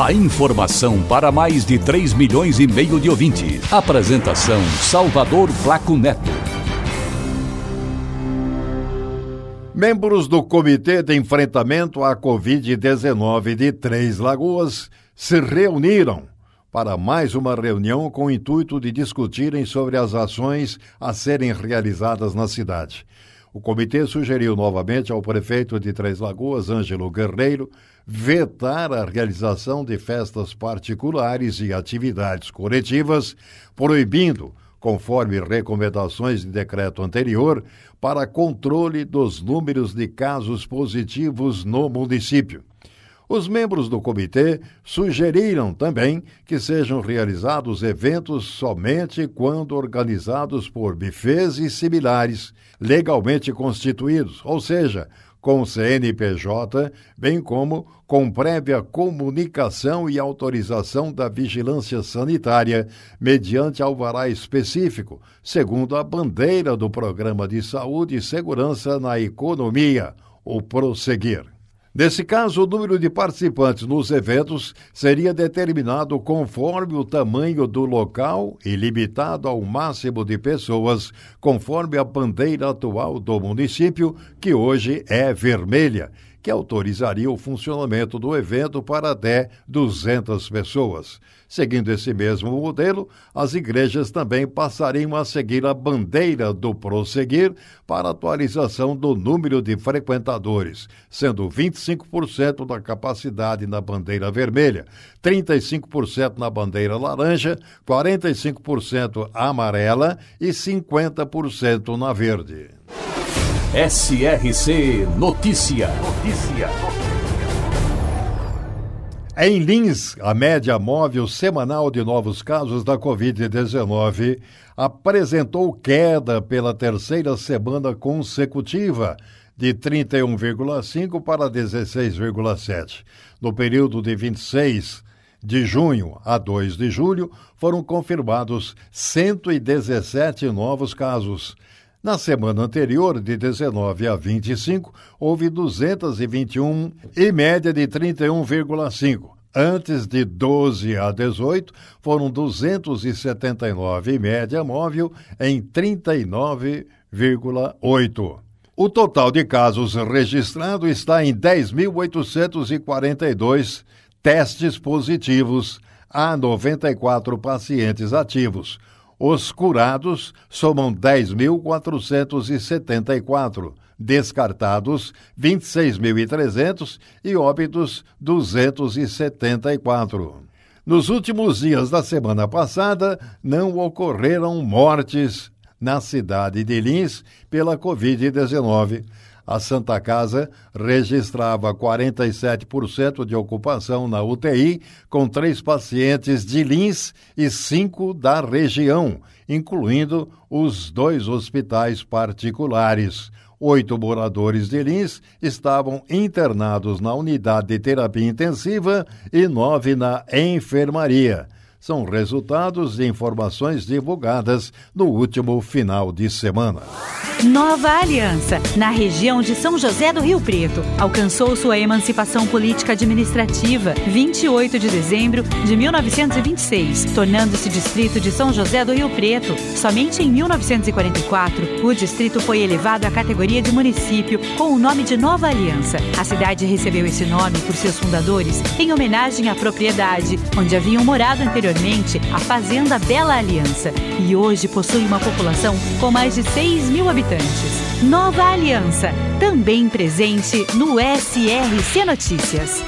A informação para mais de 3 milhões e meio de ouvintes. Apresentação Salvador Flaco Neto. Membros do Comitê de Enfrentamento à Covid-19 de Três Lagoas se reuniram para mais uma reunião com o intuito de discutirem sobre as ações a serem realizadas na cidade. O comitê sugeriu novamente ao prefeito de Três Lagoas, Ângelo Guerreiro, vetar a realização de festas particulares e atividades coletivas, proibindo, conforme recomendações de decreto anterior, para controle dos números de casos positivos no município. Os membros do comitê sugeriram também que sejam realizados eventos somente quando organizados por bufês e similares, legalmente constituídos, ou seja, com CNPJ, bem como com prévia comunicação e autorização da vigilância sanitária, mediante alvará específico, segundo a bandeira do Programa de Saúde e Segurança na Economia, o Prosseguir. Nesse caso, o número de participantes nos eventos seria determinado conforme o tamanho do local e limitado ao máximo de pessoas, conforme a bandeira atual do município, que hoje é vermelha, que autorizaria o funcionamento do evento para até 200 pessoas. Seguindo esse mesmo modelo, as igrejas também passariam a seguir a bandeira do prosseguir para atualização do número de frequentadores, sendo 25% da capacidade na bandeira vermelha, 35% na bandeira laranja, 45% amarela e 50% na verde. SRC Notícia. Notícia. Em Lins, a média móvel semanal de novos casos da Covid-19 apresentou queda pela terceira semana consecutiva, de 31,5 para 16,7. No período de 26 de junho a 2 de julho, foram confirmados 117 novos casos. Na semana anterior, de 19 a 25, houve 221 e média de 31,5. Antes de 12 a 18, foram 279 e média móvel em 39,8. O total de casos registrados está em 10.842 testes positivos a 94 pacientes ativos. Os curados somam 10.474, descartados 26.300 e óbitos 274. Nos últimos dias da semana passada, não ocorreram mortes na cidade de Lins pela Covid-19. A Santa Casa registrava 47% de ocupação na UTI, com três pacientes de Lins e cinco da região, incluindo os dois hospitais particulares. Oito moradores de Lins estavam internados na unidade de terapia intensiva e nove na enfermaria são resultados de informações divulgadas no último final de semana. Nova Aliança, na região de São José do Rio Preto, alcançou sua emancipação política administrativa 28 de dezembro de 1926, tornando-se distrito de São José do Rio Preto. Somente em 1944, o distrito foi elevado à categoria de município com o nome de Nova Aliança. A cidade recebeu esse nome por seus fundadores em homenagem à propriedade onde haviam morado anteriormente a Fazenda Bela Aliança e hoje possui uma população com mais de 6 mil habitantes habitantes. Nova Aliança, também presente no SRC Notícias.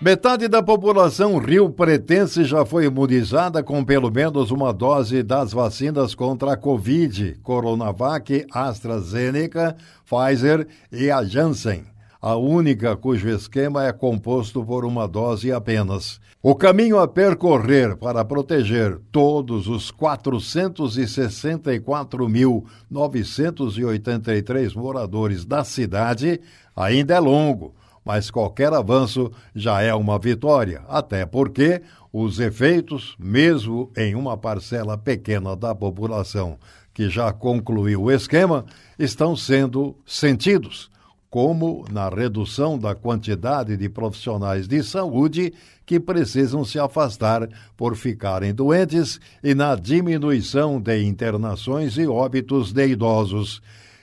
Metade da população rio-pretense já foi imunizada com pelo menos uma dose das vacinas contra a Covid, Coronavac, AstraZeneca, Pfizer e a Janssen. A única cujo esquema é composto por uma dose apenas. O caminho a percorrer para proteger todos os 464.983 moradores da cidade ainda é longo, mas qualquer avanço já é uma vitória, até porque os efeitos, mesmo em uma parcela pequena da população que já concluiu o esquema, estão sendo sentidos como na redução da quantidade de profissionais de saúde que precisam se afastar por ficarem doentes e na diminuição de internações e óbitos de idosos.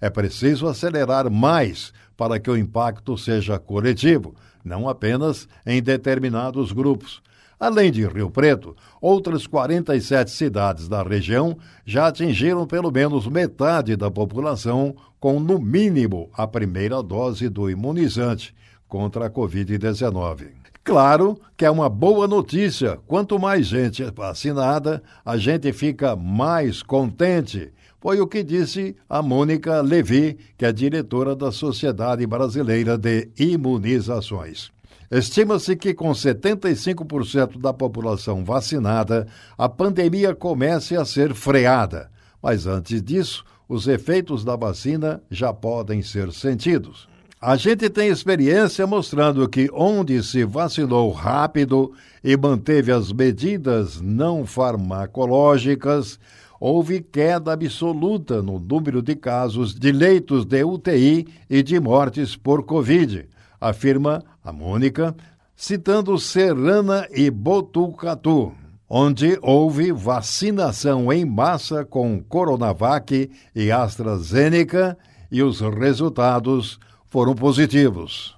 É preciso acelerar mais para que o impacto seja coletivo, não apenas em determinados grupos. Além de Rio Preto, outras 47 cidades da região já atingiram pelo menos metade da população com, no mínimo, a primeira dose do imunizante contra a Covid-19. Claro que é uma boa notícia. Quanto mais gente vacinada, a gente fica mais contente. Foi o que disse a Mônica Levi, que é diretora da Sociedade Brasileira de Imunizações. Estima-se que, com 75% da população vacinada, a pandemia comece a ser freada. Mas antes disso, os efeitos da vacina já podem ser sentidos. A gente tem experiência mostrando que, onde se vacinou rápido e manteve as medidas não farmacológicas, houve queda absoluta no número de casos de leitos de UTI e de mortes por Covid afirma a Mônica, citando Serrana e Botucatu, onde houve vacinação em massa com Coronavac e AstraZeneca e os resultados foram positivos.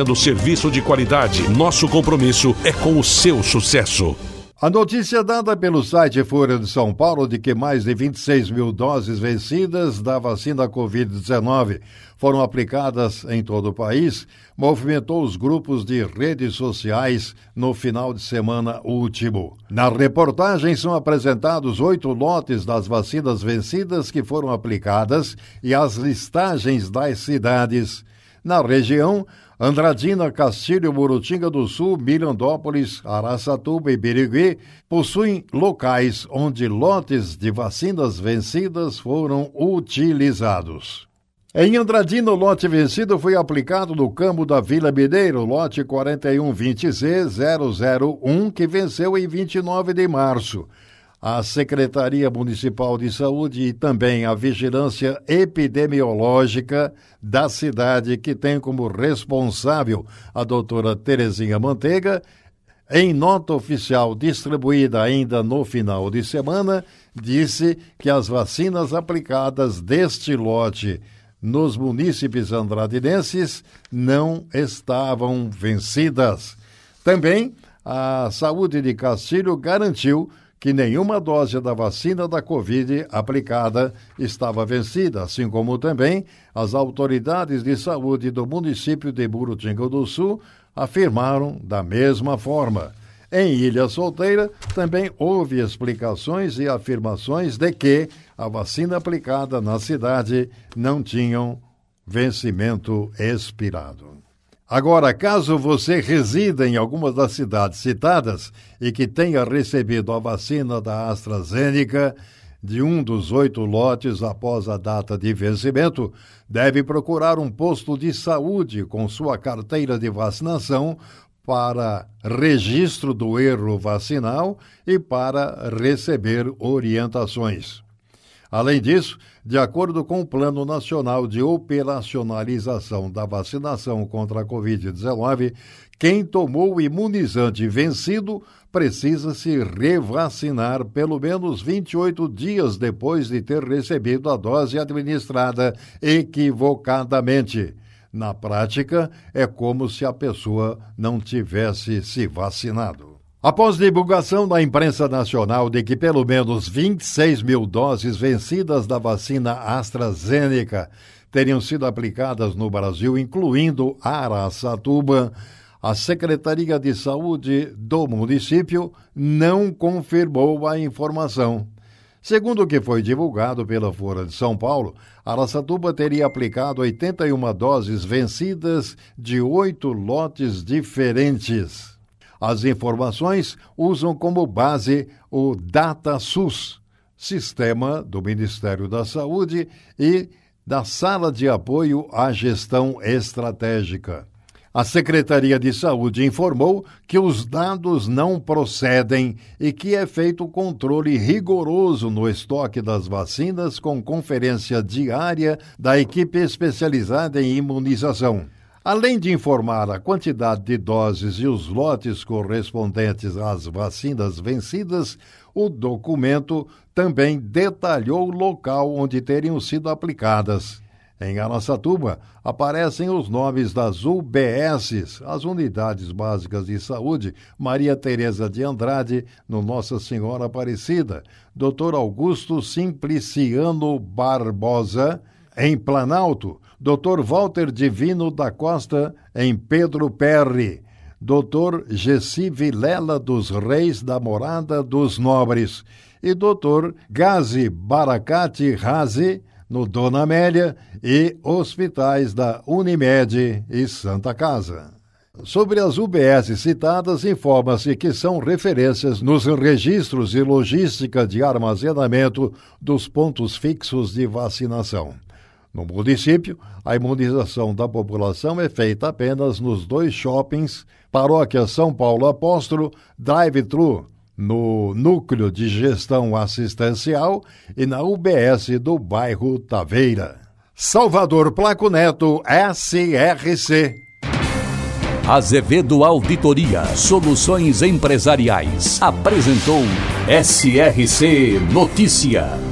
oferecendo serviço de qualidade. Nosso compromisso é com o seu sucesso. A notícia dada pelo site Folha de São Paulo de que mais de 26 mil doses vencidas da vacina Covid-19 foram aplicadas em todo o país movimentou os grupos de redes sociais no final de semana último. Na reportagem são apresentados oito lotes das vacinas vencidas que foram aplicadas e as listagens das cidades. Na região, Andradina, Castilho, Murutinga do Sul, Mirandópolis, Araçatuba e Birigui possuem locais onde lotes de vacinas vencidas foram utilizados. Em Andradina, o lote vencido foi aplicado no campo da Vila Mineiro, lote 4120C001, que venceu em 29 de março a Secretaria Municipal de Saúde e também a Vigilância Epidemiológica da cidade, que tem como responsável a doutora Terezinha Manteiga, em nota oficial distribuída ainda no final de semana, disse que as vacinas aplicadas deste lote nos munícipes andradidenses não estavam vencidas. Também a Saúde de Castilho garantiu que nenhuma dose da vacina da Covid aplicada estava vencida, assim como também as autoridades de saúde do município de Burutinga do Sul afirmaram da mesma forma. Em Ilha Solteira, também houve explicações e afirmações de que a vacina aplicada na cidade não tinham vencimento expirado. Agora, caso você resida em alguma das cidades citadas e que tenha recebido a vacina da AstraZeneca de um dos oito lotes após a data de vencimento, deve procurar um posto de saúde com sua carteira de vacinação para registro do erro vacinal e para receber orientações. Além disso, de acordo com o Plano Nacional de Operacionalização da Vacinação contra a Covid-19, quem tomou o imunizante vencido precisa se revacinar pelo menos 28 dias depois de ter recebido a dose administrada equivocadamente. Na prática, é como se a pessoa não tivesse se vacinado. Após divulgação da imprensa nacional de que pelo menos 26 mil doses vencidas da vacina AstraZeneca teriam sido aplicadas no Brasil, incluindo Araçatuba, a Secretaria de Saúde do município não confirmou a informação. Segundo o que foi divulgado pela Folha de São Paulo, Araçatuba teria aplicado 81 doses vencidas de oito lotes diferentes. As informações usam como base o DataSUS, sistema do Ministério da Saúde e da Sala de Apoio à Gestão Estratégica. A Secretaria de Saúde informou que os dados não procedem e que é feito controle rigoroso no estoque das vacinas com conferência diária da equipe especializada em imunização. Além de informar a quantidade de doses e os lotes correspondentes às vacinas vencidas, o documento também detalhou o local onde teriam sido aplicadas. Em Araçatuba, aparecem os nomes das UBSs, as Unidades Básicas de Saúde, Maria Tereza de Andrade, no Nossa Senhora Aparecida, Dr. Augusto Simpliciano Barbosa, em Planalto, Dr. Walter Divino da Costa, em Pedro Perry, Dr. Gessi Vilela dos Reis da Morada dos Nobres e Dr. Gazi Baracate Razi, no Dona Amélia, e hospitais da Unimed e Santa Casa. Sobre as UBS citadas, informa-se que são referências nos registros e logística de armazenamento dos pontos fixos de vacinação. No município, a imunização da população é feita apenas nos dois shoppings, Paróquia São Paulo Apóstolo, Drive-Thru, no Núcleo de Gestão Assistencial e na UBS do bairro Taveira. Salvador Placo Neto, SRC. Azevedo Auditoria Soluções Empresariais apresentou SRC Notícia.